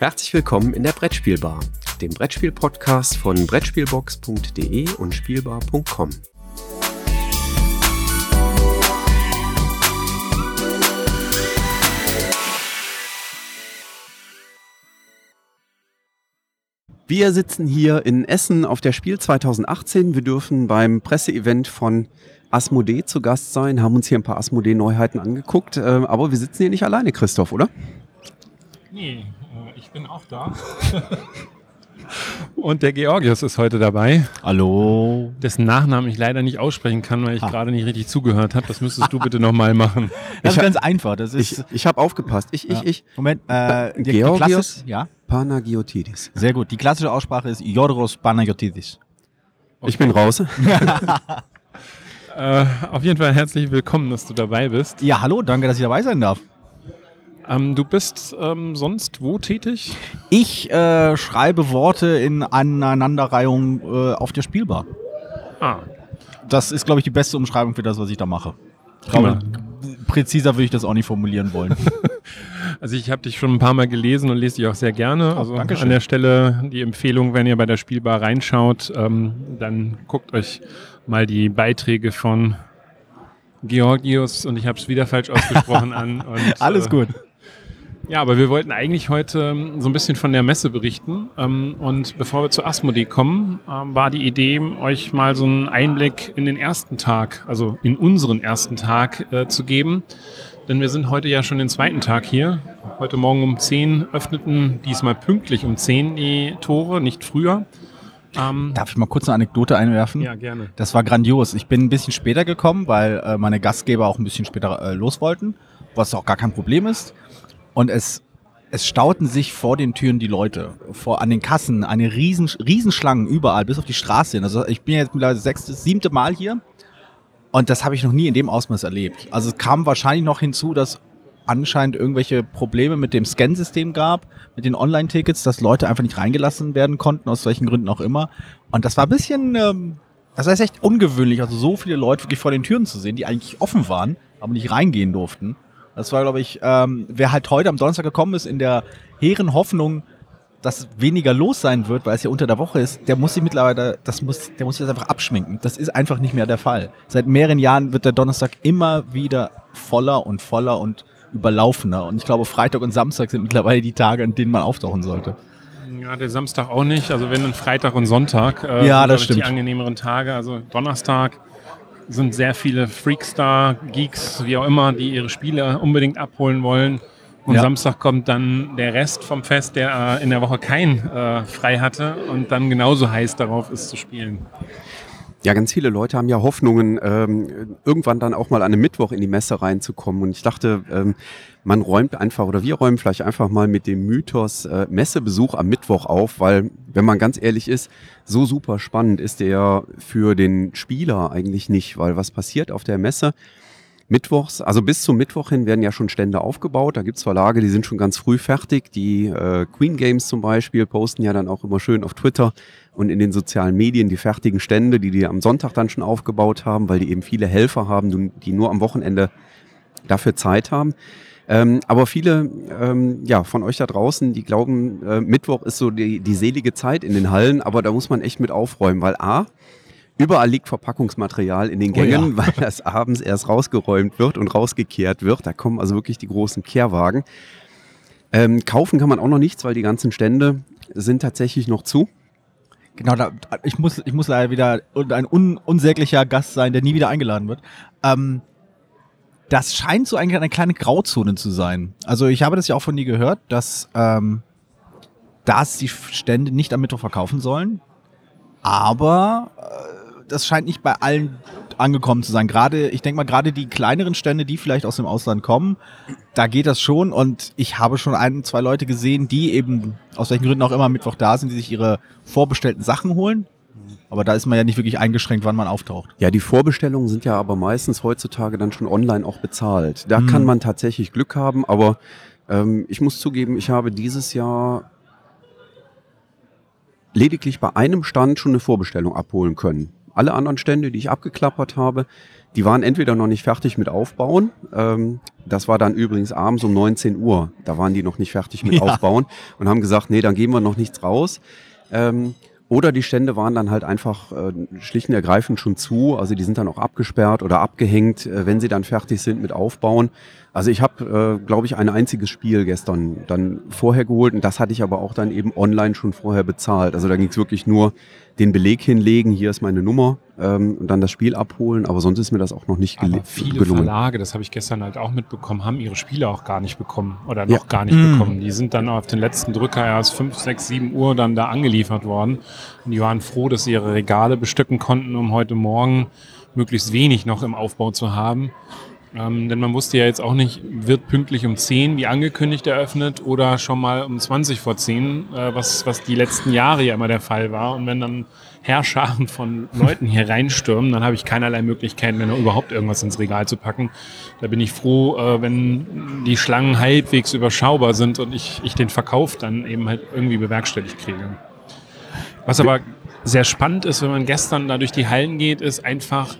Herzlich willkommen in der Brettspielbar, dem Brettspiel-Podcast von Brettspielbox.de und Spielbar.com. Wir sitzen hier in Essen auf der Spiel 2018. Wir dürfen beim Presseevent von Asmodee zu Gast sein, haben uns hier ein paar Asmodee-Neuheiten angeguckt. Äh, aber wir sitzen hier nicht alleine, Christoph, oder? Nee, ich bin auch da. Und der Georgios ist heute dabei. Hallo. Dessen Nachnamen ich leider nicht aussprechen kann, weil ich Ha. gerade nicht richtig zugehört habe. Das müsstest du bitte nochmal machen. Das ist hab- ganz einfach. Das Ich, ist. ich habe aufgepasst. Ich, ich, ja. ich. Moment, äh, die, die Georgios? klassische, ja, Panagiotidis. sehr gut. Die klassische Aussprache ist Yoros Panagiotidis. Ich bin raus. Äh, auf jeden Fall herzlich willkommen, dass du dabei bist. Ja, hallo, danke, dass ich dabei sein darf. Ähm, du bist ähm, sonst wo tätig? Ich äh, schreibe Worte in Aneinanderreihung äh, auf der Spielbar. Ah, Das ist, glaube ich, die beste Umschreibung für das, was ich da mache. Prima. präziser würde ich das auch nicht formulieren wollen. also ich habe dich schon ein paar Mal gelesen und lese dich auch sehr gerne. Also Dankeschön. an der Stelle die Empfehlung, wenn ihr bei der Spielbar reinschaut, ähm, dann guckt euch mal die Beiträge von Georgios und ich habe es wieder falsch ausgesprochen an. Und, Alles äh, gut. Ja, aber wir wollten eigentlich heute ähm, so ein bisschen von der Messe berichten. Ähm, und bevor wir zu Asmodee kommen, ähm, war die Idee, euch mal so einen Einblick in den ersten Tag, also in unseren ersten Tag äh, zu geben. Denn wir sind heute ja schon den zweiten Tag hier. Heute Morgen um 10 öffneten diesmal pünktlich um 10 die Tore, nicht früher. Ähm, Darf ich mal kurz eine Anekdote einwerfen? ja, gerne. Das war grandios. Ich bin ein bisschen später gekommen, weil äh, meine Gastgeber auch ein bisschen später äh, los wollten, was auch gar kein Problem ist. Und es, es stauten sich vor den Türen die Leute, vor, an den Kassen, eine riesen, Riesenschlangen überall, bis auf die Straße hin. Also ich bin jetzt mittlerweile sechste, siebte Mal hier und das habe ich noch nie in dem Ausmaß erlebt. Also es kam wahrscheinlich noch hinzu, dass anscheinend irgendwelche Probleme mit dem Scansystem gab, mit den Online-Tickets, dass Leute einfach nicht reingelassen werden konnten, aus welchen Gründen auch immer. Und das war ein bisschen, ähm, das ist echt ungewöhnlich, also so viele Leute wirklich vor den Türen zu sehen, die eigentlich offen waren, aber nicht reingehen durften. Das war, glaube ich, ähm, wer halt heute am Donnerstag gekommen ist, in der hehren Hoffnung, dass weniger los sein wird, weil es ja unter der Woche ist, der muss sich mittlerweile, das muss, der muss sich das einfach abschminken. Das ist einfach nicht mehr der Fall. Seit mehreren Jahren wird der Donnerstag immer wieder voller und voller und überlaufener. Und ich glaube, Freitag und Samstag sind mittlerweile die Tage, an denen man auftauchen sollte. Ja, der Samstag auch nicht. Also wenn dann Freitag und Sonntag. Äh, Ja, sind, das glaub ich, Die stimmt. angenehmeren Tage. Also Donnerstag sind sehr viele Freakstar, Geeks, wie auch immer, die ihre Spiele unbedingt abholen wollen. Und Ja. Samstag kommt dann der Rest vom Fest, der äh, in der Woche kein äh, frei hatte und dann genauso heiß darauf ist zu spielen. Ja, ganz viele Leute haben ja Hoffnungen, ähm, irgendwann dann auch mal an einem Mittwoch in die Messe reinzukommen. Und ich dachte, ähm, man räumt einfach oder wir räumen vielleicht einfach mal mit dem Mythos äh, Messebesuch am Mittwoch auf, weil, wenn man ganz ehrlich ist, so super spannend ist der für den Spieler eigentlich nicht, weil was passiert auf der Messe? Mittwochs, also bis zum Mittwoch hin werden ja schon Stände aufgebaut. Da gibt's Verlage, die sind schon ganz früh fertig. Die äh, Queen Games zum Beispiel posten ja dann auch immer schön auf Twitter und in den sozialen Medien die fertigen Stände, die die am Sonntag dann schon aufgebaut haben, weil die eben viele Helfer haben, die nur am Wochenende dafür Zeit haben. Ähm, aber viele ähm, ja, von euch da draußen, die glauben, äh, Mittwoch ist so die, die selige Zeit in den Hallen, aber da muss man echt mit aufräumen, weil A, überall liegt Verpackungsmaterial in den Oh ja. Gängen, weil das abends erst rausgeräumt wird und rausgekehrt wird. Da kommen also wirklich die großen Kehrwagen. Ähm, kaufen kann man auch noch nichts, weil die ganzen Stände sind tatsächlich noch zu. Genau, da, ich, muss, ich muss leider wieder ein un, unsäglicher Gast sein, der nie wieder eingeladen wird. Ähm, das scheint so eigentlich eine kleine Grauzone zu sein. Also ich habe das ja auch von dir gehört, dass, ähm, dass die Stände nicht am Mittwoch verkaufen sollen. Aber äh, das scheint nicht bei allen angekommen zu sein. Gerade, ich denke mal, gerade die kleineren Stände, die vielleicht aus dem Ausland kommen, da geht das schon. Und ich habe schon ein, zwei Leute gesehen, die eben aus welchen Gründen auch immer Mittwoch da sind, die sich ihre vorbestellten Sachen holen. Aber da ist man ja nicht wirklich eingeschränkt, wann man auftaucht. Ja, die Vorbestellungen sind ja aber meistens heutzutage dann schon online auch bezahlt. Da Mhm. kann man tatsächlich Glück haben, aber ähm, ich muss zugeben, ich habe dieses Jahr lediglich bei einem Stand schon eine Vorbestellung abholen können. Alle anderen Stände, die ich abgeklappert habe, die waren entweder noch nicht fertig mit Aufbauen. Ähm, das war dann übrigens abends um 19 Uhr. Da waren die noch nicht fertig mit Ja. Aufbauen und haben gesagt, nee, dann geben wir noch nichts raus. Ähm, oder die Stände waren dann halt einfach äh, schlicht und ergreifend schon zu. Also die sind dann auch abgesperrt oder abgehängt, äh, wenn sie dann fertig sind mit Aufbauen. Also ich habe, äh, glaube ich, ein einziges Spiel gestern dann vorher geholt und das hatte ich aber auch dann eben online schon vorher bezahlt. Also da ging es wirklich nur den Beleg hinlegen, hier ist meine Nummer ähm, und dann das Spiel abholen. Aber sonst ist mir das auch noch nicht Aber gele- viele gelungen. Verlage, das habe ich gestern halt auch mitbekommen, haben ihre Spiele auch gar nicht bekommen oder Ja. noch gar nicht Mm. bekommen. Die sind dann auf den letzten Drücker erst 5, 6, 7 Uhr dann da angeliefert worden. Und die waren froh, dass sie ihre Regale bestücken konnten, um heute Morgen möglichst wenig noch im Aufbau zu haben. Ähm, denn man wusste ja jetzt auch nicht, wird pünktlich um 10 wie angekündigt eröffnet oder schon mal um 20 vor 10, äh, was, was die letzten Jahre ja immer der Fall war. Und wenn dann Herrscharen von Leuten hier reinstürmen, dann habe ich keinerlei Möglichkeiten mehr, überhaupt irgendwas ins Regal zu packen. Da bin ich froh, äh, wenn die Schlangen halbwegs überschaubar sind und ich, ich den Verkauf dann eben halt irgendwie bewerkstelligt kriege. Was aber sehr spannend ist, wenn man gestern da durch die Hallen geht, ist einfach,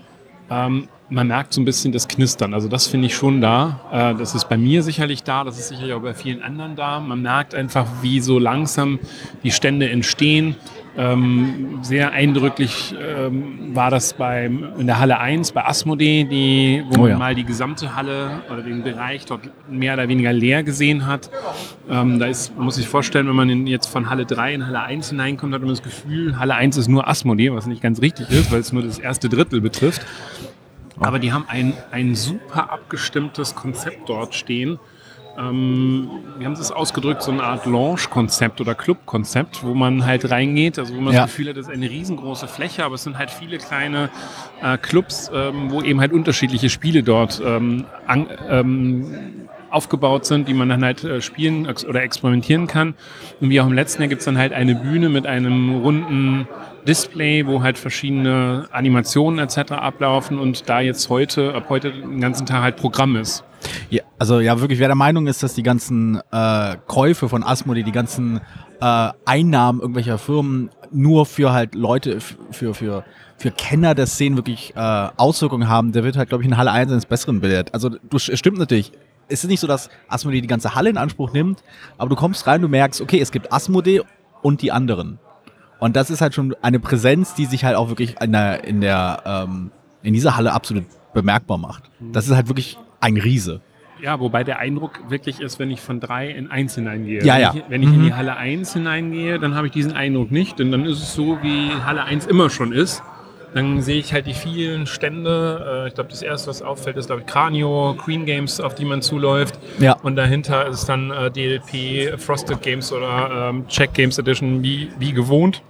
ähm, man merkt so ein bisschen das Knistern. Also das finde ich schon da. Äh, das ist bei mir sicherlich da, das ist sicherlich auch bei vielen anderen da. Man merkt einfach, wie so langsam die Stände entstehen. Ähm, sehr eindrücklich ähm, war das beim, in der Halle 1 bei Asmodee, die, wo Oh man ja. mal die gesamte Halle oder den Bereich dort mehr oder weniger leer gesehen hat. Ähm, da ist, man muss sich vorstellen, wenn man jetzt von Halle 3 in Halle 1 hineinkommt, hat man das Gefühl, Halle 1 ist nur Asmodee, was nicht ganz richtig ist, weil es nur das erste Drittel betrifft. Aber die haben ein, ein super abgestimmtes Konzept dort stehen. Ähm, wie haben es ausgedrückt? So eine Art Lounge-Konzept oder Club-Konzept, wo man halt reingeht, also wo man Ja. das Gefühl hat, es ist eine riesengroße Fläche, aber es sind halt viele kleine äh, Clubs, ähm, wo eben halt unterschiedliche Spiele dort ähm, an, ähm, aufgebaut sind, die man dann halt äh, spielen oder experimentieren kann. Und wie auch im letzten Jahr gibt es dann halt eine Bühne mit einem runden Display, wo halt verschiedene Animationen etc. ablaufen und da jetzt heute, ab heute den ganzen Tag halt Programm ist. Ja, also ja, wirklich, wer der Meinung ist, dass die ganzen äh, Käufe von Asmodee, die ganzen äh, Einnahmen irgendwelcher Firmen nur für halt Leute, für, für, für Kenner der Szenen wirklich äh, Auswirkungen haben, der wird halt, glaube ich, in Halle 1 eines Besseren belehrt. Also du, stimmt natürlich. Es ist nicht so, dass Asmodee die ganze Halle in Anspruch nimmt, aber du kommst rein, du merkst, okay, es gibt Asmodee und die anderen. Und das ist halt schon eine Präsenz, die sich halt auch wirklich in der, in der, ähm, in dieser Halle absolut bemerkbar macht. Das ist halt wirklich ein Riese. Ja, wobei der Eindruck wirklich ist, wenn ich von drei in eins hineingehe. Ja, wenn ja. Ich, wenn ich in Mhm. die Halle 1 hineingehe, dann habe ich diesen Eindruck nicht, denn dann ist es so, wie Halle 1 immer schon ist. Dann sehe ich halt die vielen Stände. Äh, ich glaube, das erste, was auffällt, ist, glaube ich, Cranio, Queen Games, auf die man zuläuft. Ja. Und dahinter ist dann äh, DLP, Frosted Games oder ähm, Check Games Edition wie, wie gewohnt.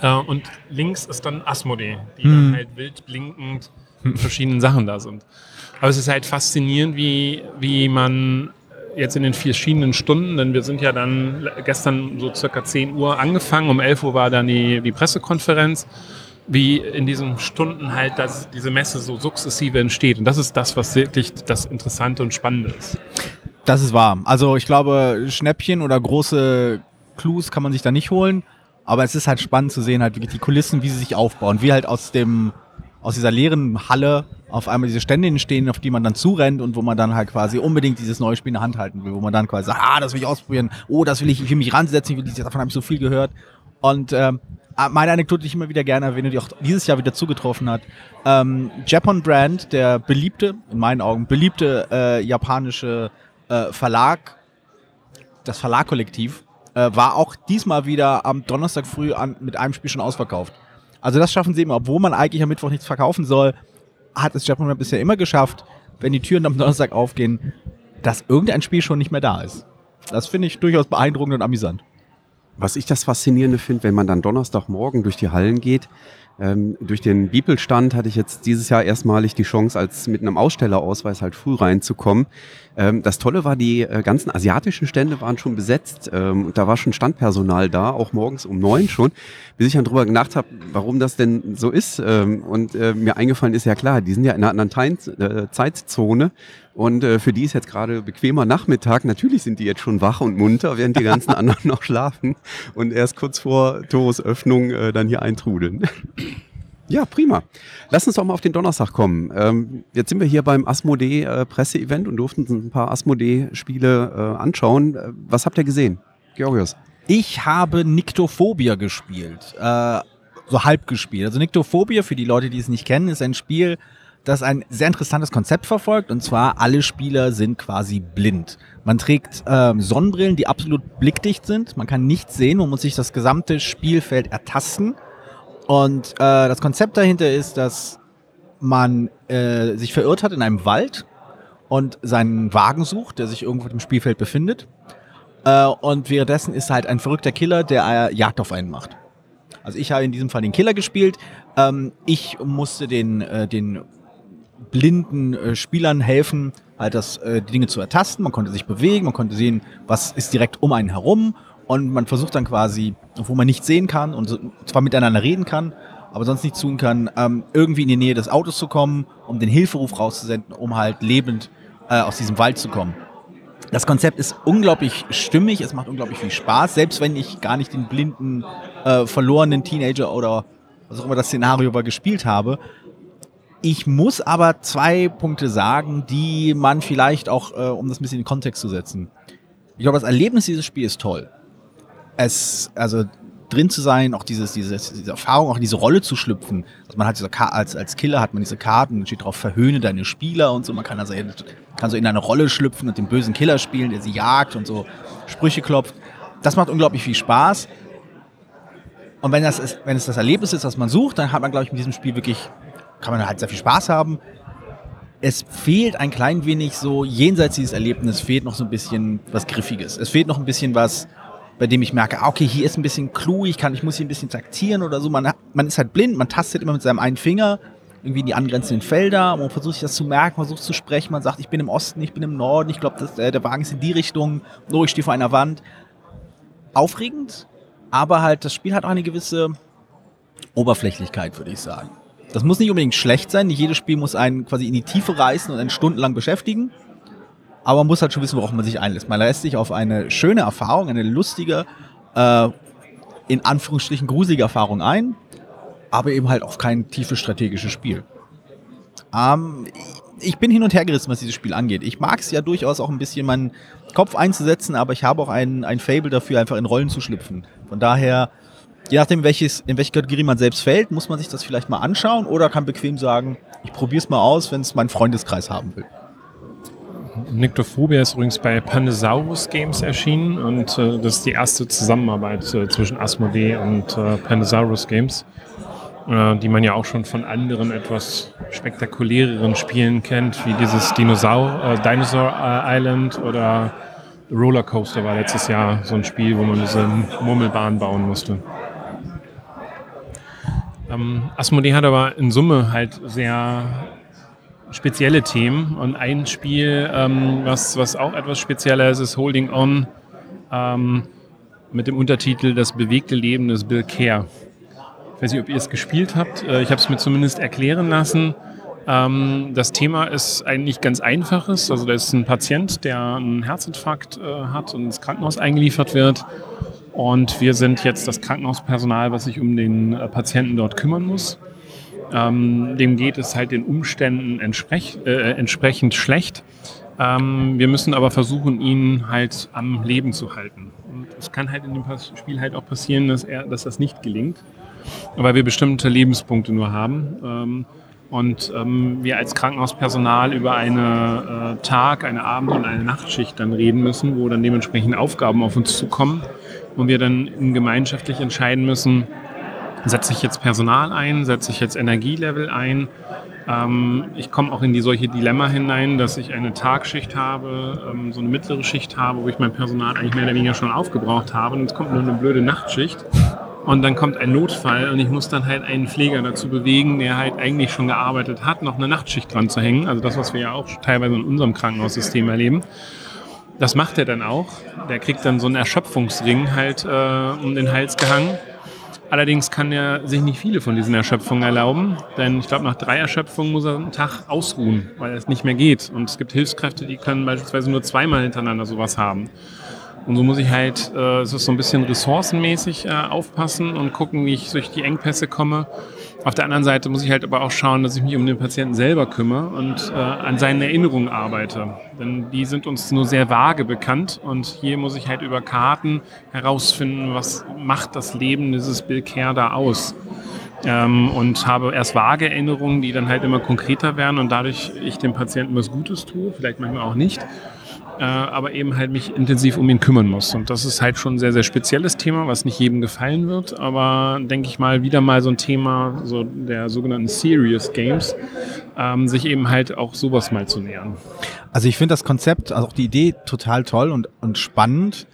Äh, und links ist dann Asmodee, die Hm. dann halt wild blinkend mit verschiedenen Sachen da sind. Aber es ist halt faszinierend, wie, wie man jetzt in den verschiedenen Stunden, denn wir sind ja dann gestern so circa 10 Uhr angefangen, um 11 Uhr war dann die, die Pressekonferenz, wie in diesen Stunden halt das, diese Messe so sukzessive entsteht. Und das ist das, was wirklich das Interessante und Spannende ist. Das ist wahr. Also ich glaube, Schnäppchen oder große Clues kann man sich da nicht holen. Aber es ist halt spannend zu sehen, halt wirklich die Kulissen, wie sie sich aufbauen. Wie halt aus dem, aus dieser leeren Halle auf einmal diese Stände entstehen, auf die man dann zurennt und wo man dann halt quasi unbedingt dieses neue Spiel in der Hand halten will. Wo man dann quasi sagt, ah, das will ich ausprobieren. Oh, das will ich, ich will mich ransetzen. Ich will, davon habe ich so viel gehört. Und ähm, meine Anekdote, die ich immer wieder gerne erwähne, die auch dieses Jahr wieder zugetroffen hat. Ähm, Japon Brand, der beliebte, in meinen Augen, beliebte äh, japanische äh, Verlag, das Verlagkollektiv, äh, war auch diesmal wieder am Donnerstag früh an, mit einem Spiel schon ausverkauft. Also das schaffen sie immer, obwohl man eigentlich am Mittwoch nichts verkaufen soll, hat es Japan Brand bisher immer geschafft, wenn die Türen am Donnerstag aufgehen, dass irgendein Spiel schon nicht mehr da ist. Das finde ich durchaus beeindruckend und amüsant. Was ich das Faszinierende finde, wenn man dann Donnerstagmorgen durch die Hallen geht, ähm, durch den Bibelstand hatte ich jetzt dieses Jahr erstmalig die Chance, als mit einem Ausstellerausweis halt früh reinzukommen. Ähm, das Tolle war, die äh, ganzen asiatischen Stände waren schon besetzt ähm, und da war schon Standpersonal da, auch morgens um neun schon, bis ich dann drüber gedacht habe, warum das denn so ist. Ähm, und äh, mir eingefallen ist ja klar, die sind ja in einer anderen Tein äh, Zeitzone und äh, für die ist jetzt gerade bequemer Nachmittag. Natürlich sind die jetzt schon wach und munter, während die ganzen anderen noch schlafen und erst kurz vor Tores Öffnung äh, dann hier eintrudeln. Ja, prima. Lass uns doch mal auf den Donnerstag kommen. Ähm, jetzt sind wir hier beim Asmodee äh, und durften ein paar Asmodee-Spiele äh, anschauen. Äh, was habt ihr gesehen? Georgios. Ich habe Nyctophobia gespielt. Äh, so halb gespielt. Also Nyctophobia, für die Leute, die es nicht kennen, ist ein Spiel, das ein sehr interessantes Konzept verfolgt. Und zwar, alle Spieler sind quasi blind. Man trägt ähm, Sonnenbrillen, die absolut blickdicht sind. Man kann nichts sehen. Man muss sich das gesamte Spielfeld ertasten. Und äh, das Konzept dahinter ist, dass man äh, sich verirrt hat in einem Wald und seinen Wagen sucht, der sich irgendwo im Spielfeld befindet. Äh, und währenddessen ist halt ein verrückter Killer, der äh, Jagd auf einen macht. Also ich habe in diesem Fall den Killer gespielt. Ähm, ich musste den, äh, den blinden äh, Spielern helfen, halt das, äh, die Dinge zu ertasten. Man konnte sich bewegen, man konnte sehen, was ist direkt um einen herum und man versucht dann quasi, wo man nichts sehen kann und zwar miteinander reden kann, aber sonst nichts tun kann, ähm, irgendwie in die Nähe des Autos zu kommen, um den Hilferuf rauszusenden, um halt lebend äh, aus diesem Wald zu kommen. Das Konzept ist unglaublich stimmig, es macht unglaublich viel Spaß, selbst wenn ich gar nicht den blinden, äh, verlorenen Teenager oder was auch immer das Szenario war gespielt habe. Ich muss aber zwei Punkte sagen, die man vielleicht auch, äh, um das ein bisschen in den Kontext zu setzen. Ich glaube, das Erlebnis dieses Spiels ist toll es, also drin zu sein, auch dieses, dieses, diese Erfahrung, auch in diese Rolle zu schlüpfen. Also man hat diese als, als Killer hat man diese Karten, steht drauf, verhöhne deine Spieler und so. Man kann also kann so in eine Rolle schlüpfen und den bösen Killer spielen, der sie jagt und so Sprüche klopft. Das macht unglaublich viel Spaß. Und wenn, das ist, wenn es das Erlebnis ist, was man sucht, dann hat man, glaube ich, mit diesem Spiel wirklich, kann man halt sehr viel Spaß haben. Es fehlt ein klein wenig so, jenseits dieses Erlebnisses fehlt noch so ein bisschen was Griffiges. Es fehlt noch ein bisschen was, bei dem ich merke, ah, okay, hier ist ein bisschen Clou, ich kann, ich muss hier ein bisschen taktieren oder so. Man, man ist halt blind, man tastet immer mit seinem einen Finger irgendwie in die angrenzenden Felder, man versucht sich das zu merken, versucht zu sprechen, man sagt, ich bin im Osten, ich bin im Norden, ich glaube, äh, der Wagen ist in die Richtung, oh, ich stehe vor einer Wand. Aufregend, aber halt, das Spiel hat auch eine gewisse Oberflächlichkeit, würde ich sagen. Das muss nicht unbedingt schlecht sein, nicht jedes Spiel muss einen quasi in die Tiefe reißen und einen stundenlang beschäftigen. Aber man muss halt schon wissen, worauf man sich einlässt. Man lässt sich auf eine schöne Erfahrung, eine lustige, äh, in Anführungsstrichen gruselige Erfahrung ein, aber eben halt auf kein tiefes strategisches Spiel. Ähm, ich bin hin und her gerissen, was dieses Spiel angeht. Ich mag es ja durchaus auch ein bisschen meinen Kopf einzusetzen, aber ich habe auch ein, ein Fable dafür, einfach in Rollen zu schlüpfen. Von daher, je nachdem, welches, in welche Kategorie man selbst fällt, muss man sich das vielleicht mal anschauen oder kann bequem sagen, ich probiere es mal aus, wenn es mein Freundeskreis haben will. Nyctophobia ist übrigens bei Pandasaurus Games erschienen und äh, das ist die erste Zusammenarbeit äh, zwischen Asmodee und äh, Pandasaurus Games, äh, die man ja auch schon von anderen etwas spektakuläreren Spielen kennt, wie dieses Dinosaur, äh, Dinosaur äh, Island oder Rollercoaster war letztes Jahr so ein Spiel, wo man diese Murmelbahn bauen musste. Ähm, Asmodee hat aber in Summe halt sehr spezielle Themen. Und ein Spiel, ähm, was, was auch etwas spezieller ist, ist Holding On ähm, mit dem Untertitel Das bewegte Leben des Bill Care. Ich weiß nicht, ob ihr es gespielt habt. Äh, ich habe es mir zumindest erklären lassen. Ähm, das Thema ist eigentlich ganz einfaches. Also da ist ein Patient, der einen Herzinfarkt äh, hat und ins Krankenhaus eingeliefert wird. Und wir sind jetzt das Krankenhauspersonal, was sich um den äh, Patienten dort kümmern muss. Ähm, dem geht es halt den Umständen entsprech, äh, entsprechend schlecht. Ähm, wir müssen aber versuchen, ihn halt am Leben zu halten. Und es kann halt in dem Spiel halt auch passieren, dass, er, dass das nicht gelingt, weil wir bestimmte Lebenspunkte nur haben. Ähm, und ähm, wir als Krankenhauspersonal über eine äh, Tag-, eine Abend- und eine Nachtschicht dann reden müssen, wo dann dementsprechend Aufgaben auf uns zukommen und wir dann gemeinschaftlich entscheiden müssen, setze ich jetzt Personal ein, setze ich jetzt Energielevel ein. Ähm, ich komme auch in die solche Dilemma hinein, dass ich eine Tagschicht habe, ähm, so eine mittlere Schicht habe, wo ich mein Personal eigentlich mehr oder weniger schon aufgebraucht habe. Und jetzt kommt nur eine blöde Nachtschicht. Und dann kommt ein Notfall und ich muss dann halt einen Pfleger dazu bewegen, der halt eigentlich schon gearbeitet hat, noch eine Nachtschicht dran zu hängen. Also das, was wir ja auch teilweise in unserem Krankenhaussystem erleben. Das macht er dann auch. Der kriegt dann so einen Erschöpfungsring halt äh, um den Hals gehangen Allerdings kann er sich nicht viele von diesen Erschöpfungen erlauben, denn ich glaube, nach drei Erschöpfungen muss er einen Tag ausruhen, weil es nicht mehr geht. Und es gibt Hilfskräfte, die können beispielsweise nur zweimal hintereinander sowas haben. Und so muss ich halt, äh, es ist so ein bisschen ressourcenmäßig äh, aufpassen und gucken, wie ich durch die Engpässe komme. Auf der anderen Seite muss ich halt aber auch schauen, dass ich mich um den Patienten selber kümmere und äh, an seinen Erinnerungen arbeite. Denn die sind uns nur sehr vage bekannt und hier muss ich halt über Karten herausfinden, was macht das Leben dieses Bill Care da aus. Ähm, und habe erst vage Erinnerungen, die dann halt immer konkreter werden und dadurch ich dem Patienten was Gutes tue, vielleicht manchmal auch nicht äh, aber eben halt mich intensiv um ihn kümmern muss. Und das ist halt schon ein sehr, sehr spezielles Thema, was nicht jedem gefallen wird, aber denke ich mal wieder mal so ein Thema so der sogenannten Serious Games, ähm, sich eben halt auch sowas mal zu nähern. Also ich finde das Konzept, also auch die Idee total toll und, und spannend.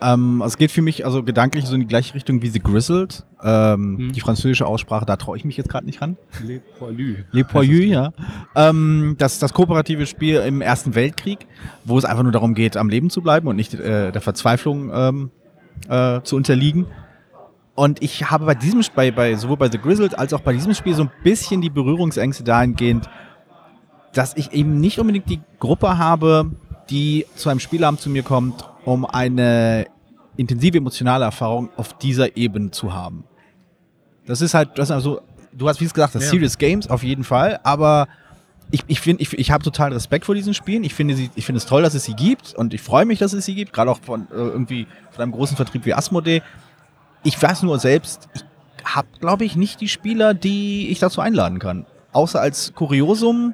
Ähm, es geht für mich also gedanklich so in die gleiche Richtung wie The Grizzled. Ähm, hm. Die französische Aussprache, da traue ich mich jetzt gerade nicht ran. Le Poilu. Le Poilu, ja. Ähm, das, das kooperative Spiel im Ersten Weltkrieg, wo es einfach nur darum geht, am Leben zu bleiben und nicht äh, der Verzweiflung ähm, äh, zu unterliegen. Und ich habe bei diesem bei, bei sowohl bei The Grizzled als auch bei diesem Spiel so ein bisschen die Berührungsängste dahingehend, dass ich eben nicht unbedingt die Gruppe habe, die zu einem Spielabend zu mir kommt um eine intensive emotionale Erfahrung auf dieser Ebene zu haben. Das ist halt, das ist also, du hast wie gesagt, das ja. Serious Games auf jeden Fall, aber ich, ich finde, ich, ich habe total Respekt vor diesen Spielen. Ich finde, sie, ich finde es toll, dass es sie gibt und ich freue mich, dass es sie gibt, gerade auch von äh, irgendwie von einem großen Vertrieb wie Asmodee. Ich weiß nur selbst, ich habe, glaube ich, nicht die Spieler, die ich dazu einladen kann. Außer als Kuriosum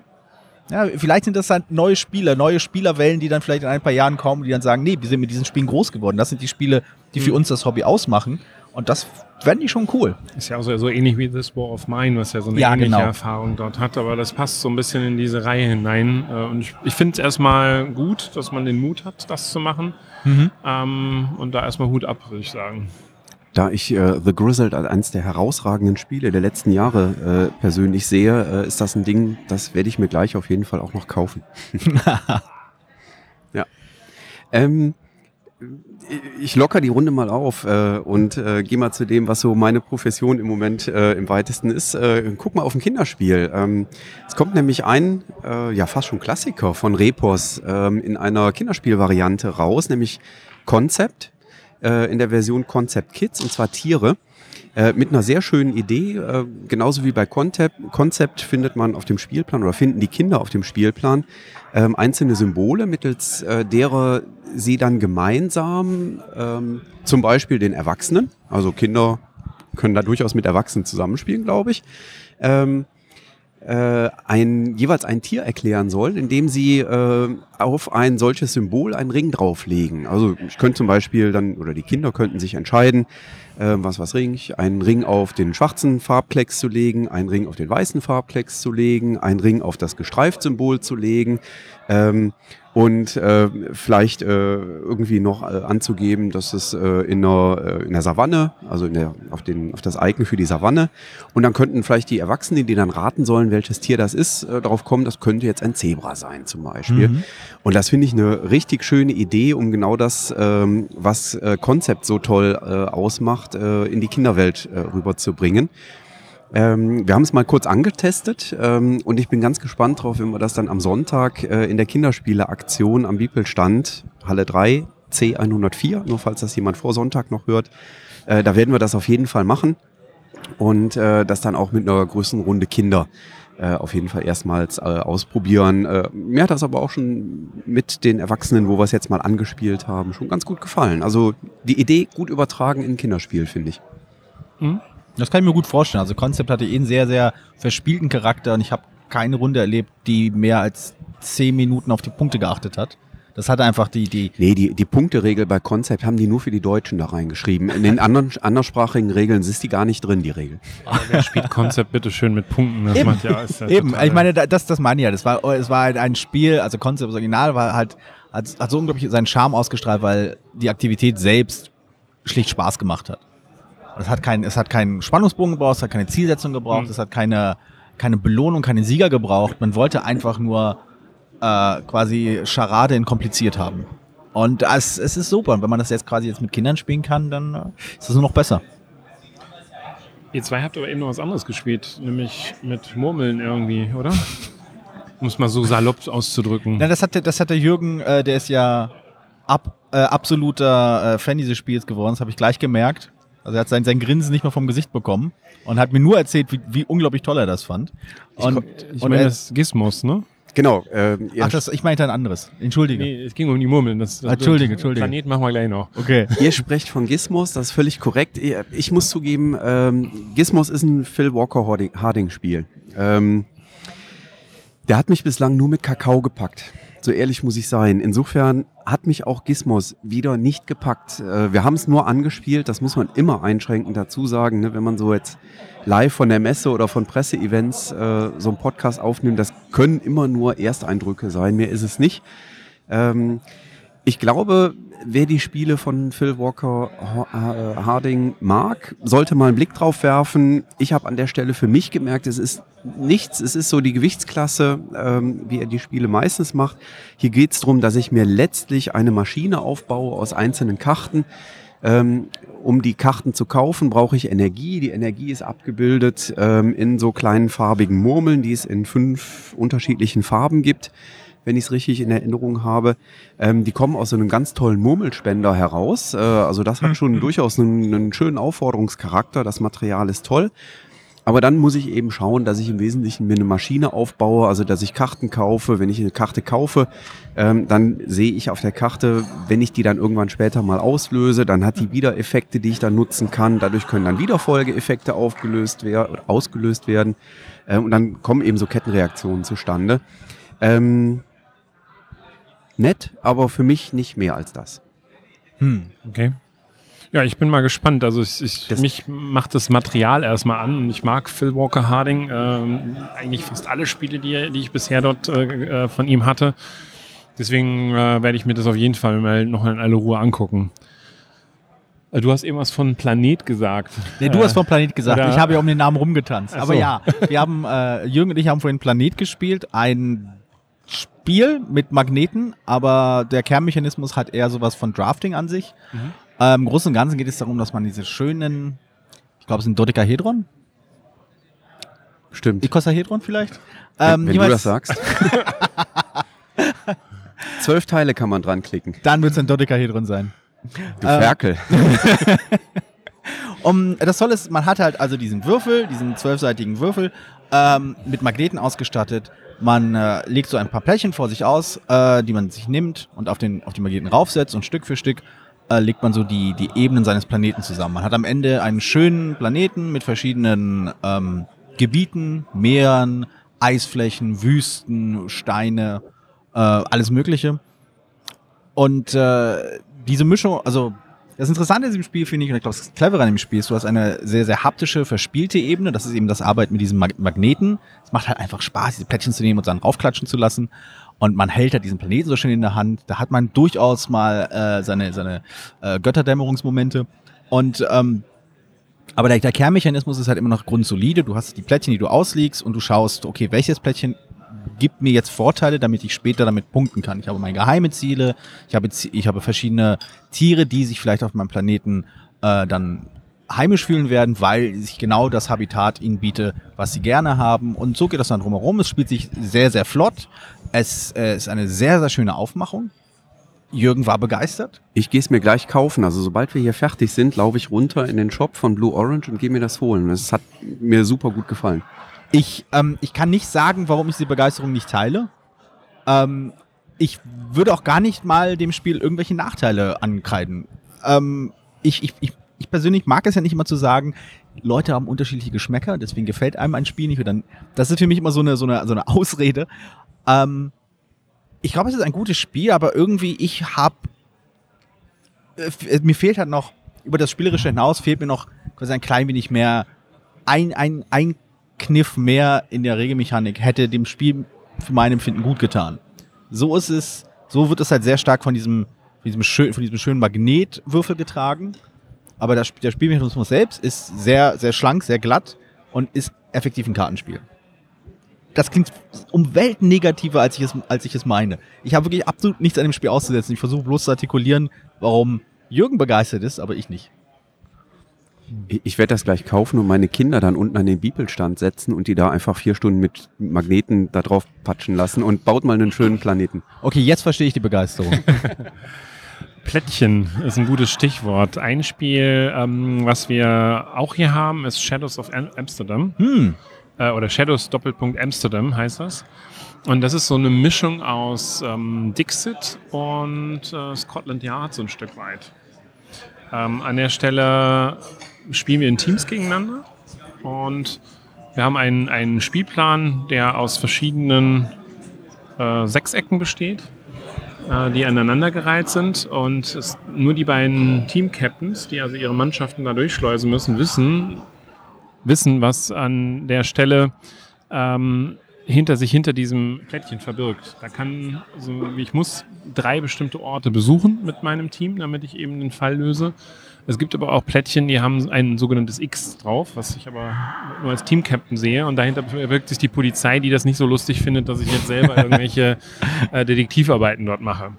ja, vielleicht sind das halt neue Spieler, neue Spielerwellen, die dann vielleicht in ein paar Jahren kommen, die dann sagen, nee, wir sind mit diesen Spielen groß geworden. Das sind die Spiele, die für mhm. uns das Hobby ausmachen. Und das fände ich schon cool. Ist ja auch so, so, ähnlich wie This War of Mine, was ja so eine ja, ähnliche genau. Erfahrung dort hat. Aber das passt so ein bisschen in diese Reihe hinein. Äh, und ich, ich finde es erstmal gut, dass man den Mut hat, das zu machen. Mhm. Ähm, und da erstmal Hut ab, würde ich sagen. Da ich äh, The Grizzled als eines der herausragenden Spiele der letzten Jahre äh, persönlich sehe, äh, ist das ein Ding, das werde ich mir gleich auf jeden Fall auch noch kaufen. ja. Ähm, ich locker die Runde mal auf äh, und äh, gehe mal zu dem, was so meine Profession im Moment äh, im weitesten ist. Äh, guck mal auf ein Kinderspiel. Ähm, es kommt nämlich ein, äh, ja fast schon Klassiker von Repos ähm, in einer Kinderspielvariante raus, nämlich Concept äh, in der Version Concept Kids, und zwar Tiere. Äh, mit einer sehr schönen Idee, äh, genauso wie bei Concept, Concept findet man auf dem Spielplan oder finden die Kinder auf dem Spielplan ähm, einzelne Symbole, mittels äh, derer sie dann gemeinsam ähm, zum Beispiel den Erwachsenen, also Kinder können da durchaus mit Erwachsenen zusammenspielen, glaube ich, ähm, äh, ein, jeweils ein Tier erklären sollen, indem sie äh, auf ein solches Symbol einen Ring drauflegen. Also ich könnte zum Beispiel dann, oder die Kinder könnten sich entscheiden, äh, was was Ring, einen Ring auf den schwarzen Farbklecks zu legen, einen Ring auf den weißen Farbklecks zu legen, einen Ring auf das Gestreift-Symbol zu legen. Ähm, und äh, vielleicht äh, irgendwie noch äh, anzugeben, dass es äh, in, der, äh, in der Savanne, also in der, auf, den, auf das Icon für die Savanne, und dann könnten vielleicht die Erwachsenen, die dann raten sollen, welches Tier das ist, äh, darauf kommen, das könnte jetzt ein Zebra sein zum Beispiel. Mhm. Und das finde ich eine richtig schöne Idee, um genau das, ähm, was äh, Konzept so toll äh, ausmacht, äh, in die Kinderwelt äh, rüberzubringen. Ähm, wir haben es mal kurz angetestet ähm, und ich bin ganz gespannt drauf, wenn wir das dann am Sonntag äh, in der Kinderspiele-Aktion am Bibelstand Halle 3 C104, nur falls das jemand vor Sonntag noch hört, äh, da werden wir das auf jeden Fall machen und äh, das dann auch mit einer größeren Runde Kinder äh, auf jeden Fall erstmals äh, ausprobieren. Äh, mir hat das aber auch schon mit den Erwachsenen, wo wir es jetzt mal angespielt haben, schon ganz gut gefallen. Also die Idee gut übertragen in ein Kinderspiel, finde ich. Mhm. Das kann ich mir gut vorstellen. Also Concept hatte eh einen sehr, sehr verspielten Charakter und ich habe keine Runde erlebt, die mehr als zehn Minuten auf die Punkte geachtet hat. Das hat einfach die, die. Nee, die, die Punkteregel bei Concept haben die nur für die Deutschen da reingeschrieben. In den anderen, anderssprachigen Regeln ist die gar nicht drin, die Regel. Aber wer spielt Concept bitte schön mit Punkten? Das Eben, macht ja, ist ja Eben. ich meine, das, das meine ich ja. Das war, es war halt ein Spiel, also Concept, das Original war halt, hat, hat so unglaublich seinen Charme ausgestrahlt, weil die Aktivität selbst schlicht Spaß gemacht hat. Es hat, kein, es hat keinen Spannungsbogen gebraucht, es hat keine Zielsetzung gebraucht, mhm. es hat keine, keine Belohnung, keine Sieger gebraucht. Man wollte einfach nur äh, quasi Charade in kompliziert haben. Und es, es ist super. Und wenn man das jetzt quasi jetzt mit Kindern spielen kann, dann äh, ist es nur noch besser. Ihr zwei habt aber eben noch was anderes gespielt, nämlich mit Murmeln irgendwie, oder? Muss mal so salopp auszudrücken. Na, das hat, der, das hat der Jürgen, äh, der ist ja ab, äh, absoluter äh, Fan dieses Spiels geworden, das habe ich gleich gemerkt. Also er hat sein, sein Grinsen nicht mal vom Gesicht bekommen und hat mir nur erzählt, wie, wie unglaublich toll er das fand. Und, Ich und meine, das Gizmos, ne? Genau. Ähm, ach, das, ich meinte ein anderes. Entschuldige. Nee, es ging um die Murmeln. Das, das Entschuldige, Entschuldige. Planet machen wir gleich noch. Okay. ihr sprecht von Gizmos, das ist völlig korrekt. Ich muss zugeben, ähm, Gizmos ist ein Phil Walker Harding- Harding-Spiel. Ähm, der hat mich bislang nur mit Kakao gepackt. So ehrlich muss ich sein. Insofern hat mich auch Gizmos wieder nicht gepackt. Äh, wir haben es nur angespielt, das muss man immer einschränkend dazu sagen. Ne? Wenn man so jetzt live von der Messe oder von Presseevents äh, so einen Podcast aufnimmt, das können immer nur Ersteindrücke sein. Mehr ist es nicht. Ähm, ich glaube, wer die Spiele von Phil Walker äh, Harding mag, sollte mal einen Blick drauf werfen. Ich habe an der Stelle für mich gemerkt, es ist nichts, es ist so die Gewichtsklasse, ähm, wie er die Spiele meistens macht. Hier geht es darum, dass ich mir letztlich eine Maschine aufbaue aus einzelnen Karten. Ähm, um die Karten zu kaufen, brauche ich Energie. Die Energie ist abgebildet ähm, in so kleinen farbigen Murmeln, die es in fünf unterschiedlichen Farben gibt wenn ich es richtig in Erinnerung habe. Ähm, die kommen aus so einem ganz tollen Murmelspender heraus. Äh, also das hat schon durchaus einen, einen schönen Aufforderungscharakter. Das Material ist toll. Aber dann muss ich eben schauen, dass ich im Wesentlichen mir eine Maschine aufbaue, also dass ich Karten kaufe. Wenn ich eine Karte kaufe, ähm, dann sehe ich auf der Karte, wenn ich die dann irgendwann später mal auslöse, dann hat die wieder Effekte, die ich dann nutzen kann. Dadurch können dann wieder Folgeeffekte aufgelöst werden, ausgelöst werden. Ähm, und dann kommen eben so Kettenreaktionen zustande. Ähm, nett, aber für mich nicht mehr als das. Hm. Okay. Ja, ich bin mal gespannt. Also ich, ich, mich macht das Material erstmal an und ich mag Phil Walker Harding. Ähm, eigentlich fast alle Spiele, die, die ich bisher dort äh, äh, von ihm hatte. Deswegen äh, werde ich mir das auf jeden Fall mal noch in aller Ruhe angucken. Äh, Du hast eben was von Planet gesagt. Nee, du Äh, hast vom Planet gesagt. oder- Ich habe ja um den Namen rumgetanzt. Ach Aber so. ja, wir haben, äh, Jürgen und ich haben vorhin Planet gespielt. Ein Spiel mit Magneten, aber der Kernmechanismus hat eher sowas von Drafting an sich. Mhm. Ähm, Im Großen und Ganzen geht es darum, dass man diese schönen, ich glaube, es sind Dodecahedron? Stimmt. Icosahedron vielleicht? wenn Ähm, wenn du jeweils- das sagst. Zwölf Teile kann man dran klicken. Dann wird es ein Dodecahedron sein. Du Ähm, Ferkel. Um, das Tolle ist, man hat halt also diesen Würfel, diesen zwölfseitigen Würfel, ähm, mit Magneten ausgestattet. Man äh, legt so ein paar Pärchen vor sich aus, äh, die man sich nimmt und auf den, auf die Magneten raufsetzt und Stück für Stück äh, legt man so die, die Ebenen seines Planeten zusammen. Man hat am Ende einen schönen Planeten mit verschiedenen ähm, Gebieten, Meeren, Eisflächen, Wüsten, Steine, äh, alles Mögliche. Und äh, diese Mischung, also das Interessante an diesem Spiel finde ich, und ich glaube, das Clevere an dem Spiel ist, du hast eine sehr, sehr haptische, verspielte Ebene. Das ist eben das Arbeiten mit diesen Mag Magneten. Es macht halt einfach Spaß, diese Plättchen zu nehmen und dann raufklatschen zu lassen. Und man hält halt diesen Planeten so schön in der Hand. Da hat man durchaus mal äh, seine, seine äh, Götterdämmerungsmomente. Und ähm, aber der, der Kernmechanismus ist halt immer noch grundsolide. Du hast die Plättchen, die du auslegst und du schaust, okay, welches Plättchen gibt mir jetzt Vorteile, damit ich später damit punkten kann. Ich habe meine geheime Ziele, ich habe, ich habe verschiedene Tiere, die sich vielleicht auf meinem Planeten äh, dann heimisch fühlen werden, weil ich genau das Habitat ihnen biete, was sie gerne haben. Und so geht das dann drumherum. Es spielt sich sehr, sehr flott. Es äh, ist eine sehr, sehr schöne Aufmachung. Jürgen war begeistert. Ich gehe es mir gleich kaufen. Also sobald wir hier fertig sind, laufe ich runter in den Shop von Blue Orange und gehe mir das holen. Es hat mir super gut gefallen. Ich, ähm, ich kann nicht sagen, warum ich diese Begeisterung nicht teile. Ähm, ich würde auch gar nicht mal dem Spiel irgendwelche Nachteile ankreiden. Ähm, ich, ich, ich, ich persönlich mag es ja nicht immer zu sagen, Leute haben unterschiedliche Geschmäcker, deswegen gefällt einem ein Spiel nicht. Dann, das ist für mich immer so eine, so eine, so eine Ausrede. Ähm, ich glaube, es ist ein gutes Spiel, aber irgendwie, ich habe, äh, f- mir fehlt halt noch, über das Spielerische hinaus fehlt mir noch quasi ein klein wenig mehr, ein, ein, ein Kniff mehr in der Regelmechanik hätte dem Spiel für mein Empfinden gut getan. So ist es, so wird es halt sehr stark von diesem, von diesem, schön, von diesem schönen Magnetwürfel getragen. Aber das, der Spielmechanismus selbst ist sehr, sehr schlank, sehr glatt und ist effektiv ein Kartenspiel. Das klingt um Welten negativer, als ich es, als ich es meine. Ich habe wirklich absolut nichts an dem Spiel auszusetzen. Ich versuche bloß zu artikulieren, warum Jürgen begeistert ist, aber ich nicht. Ich, werde das gleich kaufen und meine Kinder dann unten an den Bibelstand setzen und die da einfach vier Stunden mit Magneten da drauf patschen lassen und baut mal einen schönen Planeten. Okay, jetzt verstehe ich die Begeisterung. Plättchen ist ein gutes Stichwort. Ein Spiel, ähm, was wir auch hier haben, ist Shadows of Am Amsterdam. Hm. Äh, oder Shadows Doppelpunkt Amsterdam heißt das. Und das ist so eine Mischung aus ähm, Dixit und äh, Scotland Yard so ein Stück weit. Ähm, an der Stelle spielen wir in Teams gegeneinander und wir haben einen, einen Spielplan, der aus verschiedenen äh, Sechsecken besteht, äh, die aneinandergereiht sind und es, nur die beiden Team-Captains, die also ihre Mannschaften da durchschleusen müssen, wissen, wissen was an der Stelle ähm, hinter sich hinter diesem Plättchen verbirgt. Da kann, also ich muss drei bestimmte Orte besuchen mit meinem Team, damit ich eben den Fall löse. Es gibt aber auch Plättchen, die haben ein sogenanntes X drauf, was ich aber nur als Team-Captain sehe. Und dahinter verbirgt sich die Polizei, die das nicht so lustig findet, dass ich jetzt selber irgendwelche äh, Detektivarbeiten dort mache.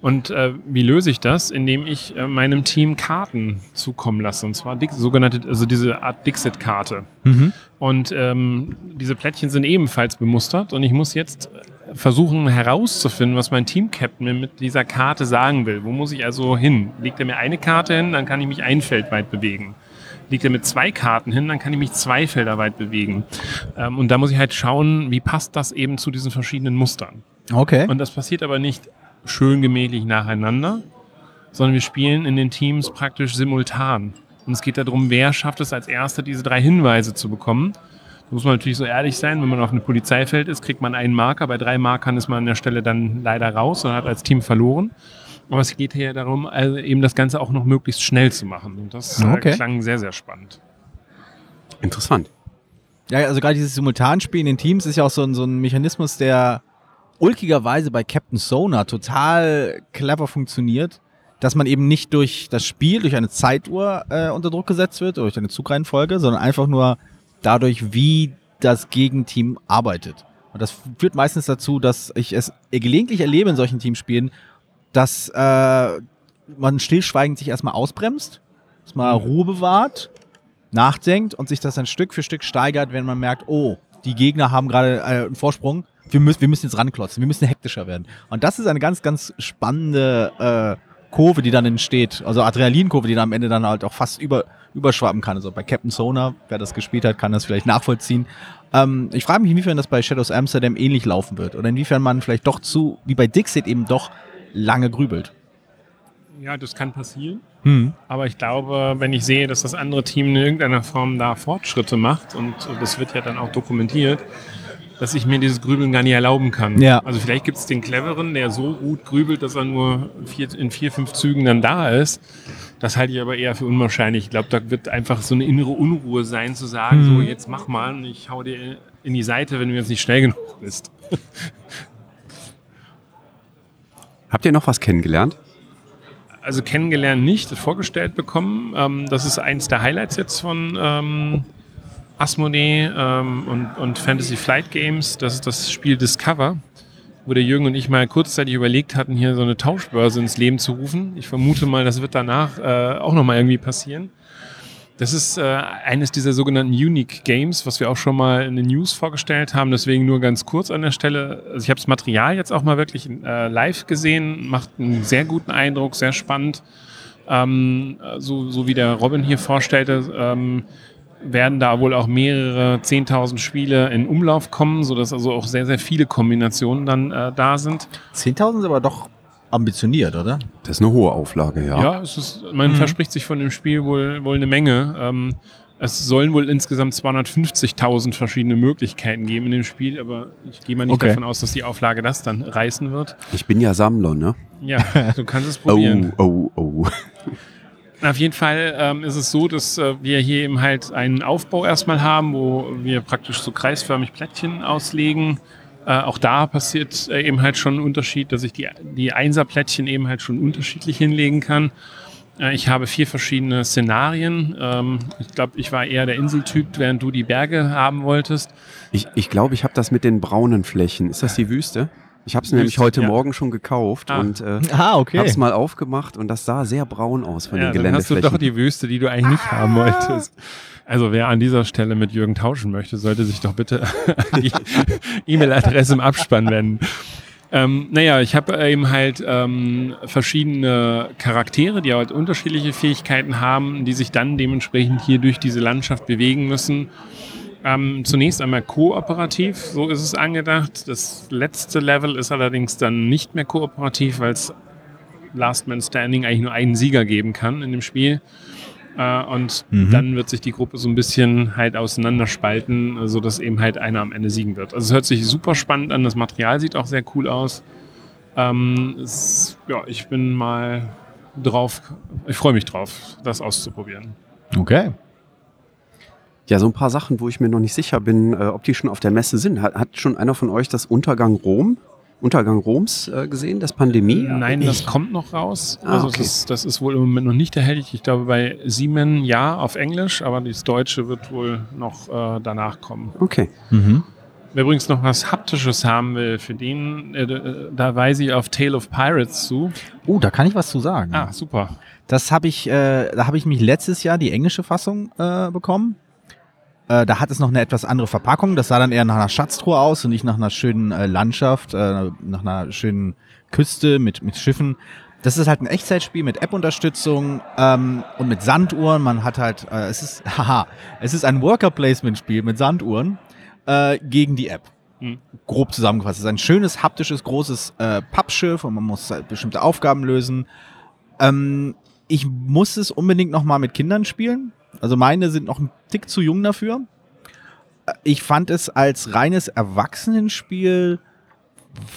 Und äh, wie löse ich das? Indem ich äh, meinem Team Karten zukommen lasse. Und zwar Dix, sogenannte, also diese Art Dixit-Karte. Mhm. Und ähm, diese Plättchen sind ebenfalls bemustert. Und ich muss jetzt versuchen herauszufinden, was mein Team-Captain mir mit dieser Karte sagen will. Wo muss ich also hin? Legt er mir eine Karte hin, dann kann ich mich ein Feld weit bewegen. Legt er mit zwei Karten hin, dann kann ich mich zwei Felder weit bewegen. Ähm, und da muss ich halt schauen, wie passt das eben zu diesen verschiedenen Mustern. Okay. Und das passiert aber nicht schön gemächlich nacheinander, sondern wir spielen in den Teams praktisch simultan. Und es geht darum, wer schafft es als Erster, diese drei Hinweise zu bekommen. Da muss man natürlich so ehrlich sein, wenn man auf einem Polizeifeld ist, kriegt man einen Marker. Bei drei Markern ist man an der Stelle dann leider raus und hat als Team verloren. Aber es geht hier darum, also eben das Ganze auch noch möglichst schnell zu machen. Und das äh, Okay. klang sehr, sehr spannend. Interessant. Ja, also gerade dieses Simultanspielen in Teams ist ja auch so ein, so ein Mechanismus, der ulkigerweise bei Captain Sona total clever funktioniert, dass man eben nicht durch das Spiel, durch eine Zeituhr äh, unter Druck gesetzt wird, oder durch eine Zugreihenfolge, sondern einfach nur dadurch, wie das Gegenteam arbeitet. Und das führt meistens dazu, dass ich es gelegentlich erlebe in solchen Teamspielen, dass äh, man stillschweigend sich erstmal ausbremst, erstmal Ruhe bewahrt, nachdenkt und sich das dann Stück für Stück steigert, wenn man merkt, oh, die Gegner haben gerade äh, einen Vorsprung, wir müssen, wir müssen jetzt ranklotzen, wir müssen hektischer werden. Und das ist eine ganz, ganz spannende äh, Kurve, die dann entsteht, also Adrenalinkurve, die dann am Ende dann halt auch fast über, überschwappen kann. Also bei Captain Sona, wer das gespielt hat, kann das vielleicht nachvollziehen. Ähm, ich frage mich, inwiefern das bei Shadows Amsterdam ähnlich laufen wird oder inwiefern man vielleicht doch zu, wie bei Dixit eben doch lange grübelt. Ja, das kann passieren. Hm. Aber ich glaube, wenn ich sehe, dass das andere Team in irgendeiner Form da Fortschritte macht und das wird ja dann auch dokumentiert, dass ich mir dieses Grübeln gar nicht erlauben kann. Ja. Also vielleicht gibt es den Cleveren, der so gut grübelt, dass er nur vier, in vier, fünf Zügen dann da ist. Das halte ich aber eher für unwahrscheinlich. Ich glaube, da wird einfach so eine innere Unruhe sein, zu sagen, Mhm. so jetzt mach mal und ich hau dir in die Seite, wenn du jetzt nicht schnell genug bist. Habt ihr noch was kennengelernt? also kennengelernt nicht, vorgestellt bekommen. Ähm, das ist eins der Highlights jetzt von ähm, Asmodee ähm, und, und Fantasy Flight Games. Das ist das Spiel Discover, wo der Jürgen und ich mal kurzzeitig überlegt hatten, hier so eine Tauschbörse ins Leben zu rufen. Ich vermute mal, das wird danach äh, auch nochmal irgendwie passieren. Das ist äh, eines dieser sogenannten Unique Games, was wir auch schon mal in den News vorgestellt haben. Deswegen nur ganz kurz an der Stelle. Also ich habe das Material jetzt auch mal wirklich äh, live gesehen, macht einen sehr guten Eindruck, sehr spannend. Ähm, so, so wie der Robin hier vorstellte, ähm, werden da wohl auch mehrere 10.000 Spiele in Umlauf kommen, sodass also auch sehr, sehr viele Kombinationen dann äh, da sind. 10.000 ist aber doch ambitioniert, oder? Das ist eine hohe Auflage, ja. Ja, es ist, man verspricht sich von dem Spiel wohl, wohl eine Menge. Ähm, es sollen wohl insgesamt 250.000 verschiedene Möglichkeiten geben in dem Spiel, aber ich gehe mal nicht Okay. davon aus, dass die Auflage das dann reißen wird. Ich bin ja Sammler, ne? Ja, du kannst es probieren. Oh, oh, oh. Auf jeden Fall ähm, ist es so, dass äh, wir hier eben halt einen Aufbau erstmal haben, wo wir praktisch so kreisförmig Plättchen auslegen. Äh, auch da passiert äh, eben halt schon ein Unterschied, dass ich die, die Einserplättchen eben halt schon unterschiedlich hinlegen kann. Äh, ich habe vier verschiedene Szenarien. Ähm, ich glaube, ich war eher der Inseltyp, während du die Berge haben wolltest. Ich, ich glaube, ich habe das mit den braunen Flächen. Ist das die Wüste? Ich habe es nämlich heute ja. Morgen schon gekauft Ah. und äh, Ah, okay. habe es mal aufgemacht und das sah sehr braun aus von Ja, den dann hast du Geländeflächen. doch die Wüste, die du eigentlich nicht haben wolltest. Also wer an dieser Stelle mit Jürgen tauschen möchte, sollte sich doch bitte an die E-Mail-Adresse im Abspann wenden. Ähm, naja, ich habe eben halt ähm, verschiedene Charaktere, die halt unterschiedliche Fähigkeiten haben, die sich dann dementsprechend hier durch diese Landschaft bewegen müssen. Ähm, zunächst einmal kooperativ, so ist es angedacht. Das letzte Level ist allerdings dann nicht mehr kooperativ, weil es Last Man Standing eigentlich nur einen Sieger geben kann in dem Spiel. Äh, und Mhm. dann wird sich die Gruppe so ein bisschen halt auseinanderspalten, sodass eben halt einer am Ende siegen wird. Also es hört sich super spannend an, das Material sieht auch sehr cool aus. Ähm, es, ja, ich bin mal drauf, ich freue mich drauf, das auszuprobieren. Okay. Ja, so ein paar Sachen, wo ich mir noch nicht sicher bin, äh, ob die schon auf der Messe sind. Hat, hat schon einer von euch das Untergang Rom, Untergang Roms äh, gesehen, das Pandemie? Nein, Ich- das kommt noch raus. Ah, also okay. das, ist, das ist wohl im Moment noch nicht erhältlich. Ich glaube bei Siemen ja auf Englisch, aber das Deutsche wird wohl noch äh, danach kommen. Okay. Mhm. Wer übrigens noch was Haptisches haben will, für den, äh, äh, da weise ich auf Tale of Pirates zu. Oh, da kann ich was zu sagen. Ah, super. Das habe ich, äh, da habe ich mich letztes Jahr die englische Fassung äh, bekommen. Äh, da hat es noch eine etwas andere Verpackung. Das sah dann eher nach einer Schatztruhe aus und nicht nach einer schönen äh, Landschaft, äh, nach einer schönen Küste mit, mit Schiffen. Das ist halt ein Echtzeitspiel mit App-Unterstützung ähm, und mit Sanduhren. Man hat halt, äh, es ist, haha, es ist ein Worker-Placement-Spiel mit Sanduhren äh, gegen die App. Hm. Grob zusammengefasst. Es ist ein schönes, haptisches, großes äh, Pappschiff und man muss halt bestimmte Aufgaben lösen. Ähm, ich muss es unbedingt noch mal mit Kindern spielen. Also meine sind noch ein Tick zu jung dafür. Ich fand es als reines Erwachsenenspiel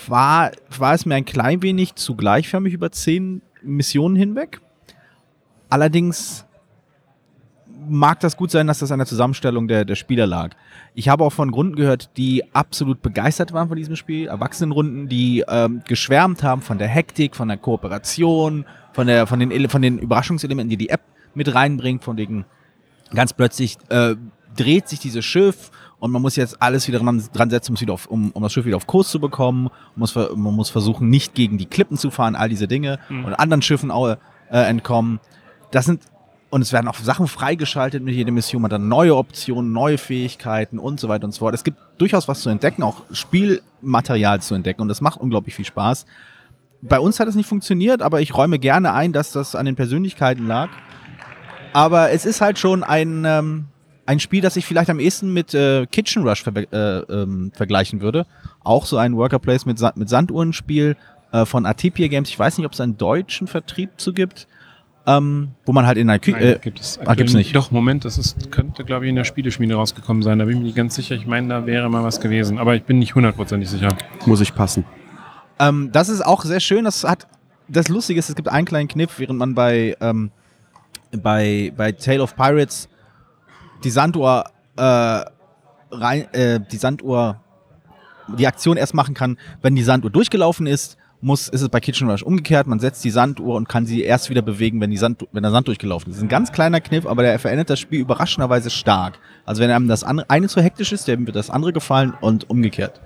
war, war es mir ein klein wenig zu gleichförmig über zehn Missionen hinweg. Allerdings mag das gut sein, dass das an der Zusammenstellung der, der Spieler lag. Ich habe auch von Runden gehört, die absolut begeistert waren von diesem Spiel, Erwachsenenrunden, die ähm, geschwärmt haben von der Hektik, von der Kooperation, von, der, von, den, von den Überraschungselementen, die die App mit reinbringt, von wegen ganz plötzlich äh, dreht sich dieses Schiff und man muss jetzt alles wieder dran, dran setzen, um, auf, um, um das Schiff wieder auf Kurs zu bekommen. Man muss, man muss versuchen, nicht gegen die Klippen zu fahren, all diese Dinge Mhm. und anderen Schiffen auch, äh, entkommen. Das sind und es werden auch Sachen freigeschaltet mit jeder Mission, man hat dann neue Optionen, neue Fähigkeiten und so weiter und so fort. Es gibt durchaus was zu entdecken, auch Spielmaterial zu entdecken und das macht unglaublich viel Spaß. Bei uns hat es nicht funktioniert, aber ich räume gerne ein, dass das an den Persönlichkeiten lag. Aber es ist halt schon ein, ähm, ein Spiel, das ich vielleicht am ehesten mit äh, Kitchen Rush ver äh, ähm, vergleichen würde. Auch so ein Worker Place mit, Sa mit Sanduhrenspiel äh, von Atipia Games. Ich weiß nicht, ob es einen deutschen Vertrieb zu gibt, ähm, wo man halt in einer Küche. Äh, gibt es ah, gibt's nicht. Doch, Moment, das ist, könnte, glaube ich, in der Spieleschmiede rausgekommen sein. Da bin ich mir nicht ganz sicher. Ich meine, da wäre mal was gewesen. Aber ich bin nicht hundertprozentig sicher. Muss ich passen. Ähm, das ist auch sehr schön. Das hat das Lustige ist, es gibt einen kleinen Kniff, während man bei, ähm, bei, bei Tale of Pirates die Sanduhr äh, rein, äh, die Sanduhr die Aktion erst machen kann, wenn die Sanduhr durchgelaufen ist, muss, ist es bei Kitchen Rush umgekehrt. Man setzt die Sanduhr und kann sie erst wieder bewegen, wenn, die Sand, wenn der Sand durchgelaufen ist. Das ist ein ganz kleiner Kniff, aber der verändert das Spiel überraschenderweise stark. Also wenn einem das andere, eine zu hektisch ist, dem wird das andere gefallen und umgekehrt.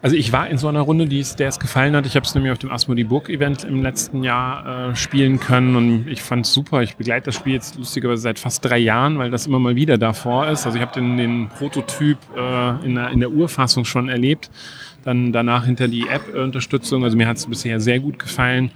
Also ich war in so einer Runde, die es, der es gefallen hat. Ich habe es nämlich auf dem Asmodee Burg Event im letzten Jahr äh, spielen können und ich fand es super. Ich begleite das Spiel jetzt lustigerweise seit fast drei Jahren, weil das immer mal wieder davor ist. Also ich habe den, den Prototyp äh, in, der, in der Urfassung schon erlebt. Dann danach hinter die App-Unterstützung. Also mir hat es bisher sehr gut gefallen.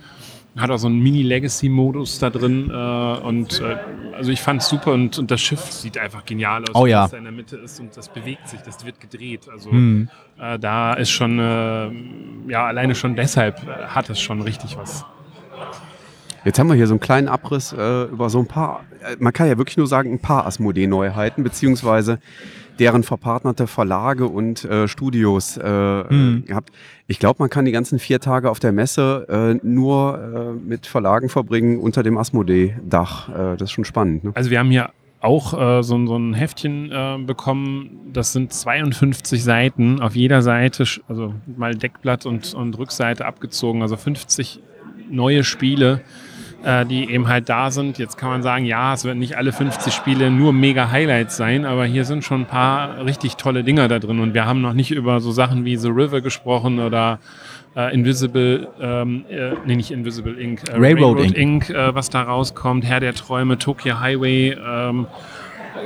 Hat auch so einen Mini-Legacy-Modus da drin. Äh, und äh, also ich fand es super und, und das Schiff sieht einfach genial aus, Oh ja. was da in der Mitte ist und das bewegt sich, das wird gedreht. Also Hm. Äh, da ist schon, äh, ja, alleine schon deshalb äh, hat es schon richtig was. Jetzt haben wir hier so einen kleinen Abriss äh, über so ein paar, äh, man kann ja wirklich nur sagen, ein paar Asmodee-Neuheiten, beziehungsweise deren verpartnerte Verlage und äh, Studios äh, äh, gehabt. Ich glaube, man kann die ganzen vier Tage auf der Messe äh, nur äh, mit Verlagen verbringen unter dem Asmodee-Dach. Äh, das ist schon spannend. Ne? Also wir haben hier auch äh, so, so ein Heftchen äh, bekommen, das sind 52 Seiten, auf jeder Seite, also mal Deckblatt und, und Rückseite abgezogen, also 50 neue Spiele, äh, die eben halt da sind. Jetzt kann man sagen, ja, es werden nicht alle 50 Spiele nur mega Highlights sein, aber hier sind schon ein paar richtig tolle Dinger da drin. Und wir haben noch nicht über so Sachen wie The River gesprochen oder äh, Invisible, ähm, äh, nee, nicht Invisible Ink, äh, Railroad Inc. Inc., äh, was da rauskommt, Herr der Träume, Tokyo Highway, ähm,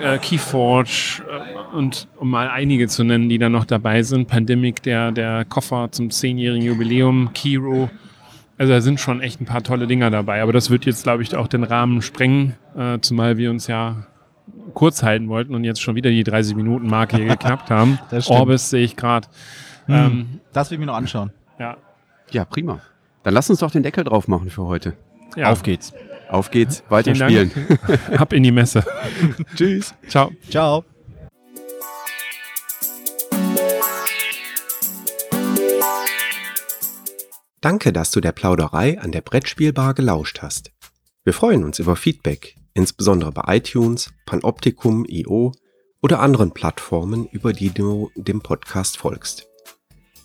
äh, Keyforge äh, und um mal einige zu nennen, die da noch dabei sind. Pandemic, der, der Koffer zum zehnjährigen Jubiläum, Kiro. Also da sind schon echt ein paar tolle Dinger dabei. Aber das wird jetzt, glaube ich, auch den Rahmen sprengen, zumal wir uns ja kurz halten wollten und jetzt schon wieder die 30-Minuten-Marke hier geknackt haben. Orbis sehe ich gerade. Hm, Ähm, das will ich mir noch anschauen. Ja. Ja, prima. Dann lass uns doch den Deckel drauf machen für heute. ja. Auf geht's. Auf geht's, weiter Vielen spielen. Dank. Ab in die Messe. Tschüss. Ciao. Ciao. Danke, dass du der Plauderei an der Brettspielbar gelauscht hast. Wir freuen uns über Feedback, insbesondere bei iTunes, Panoptikum, IO oder anderen Plattformen, über die du dem Podcast folgst.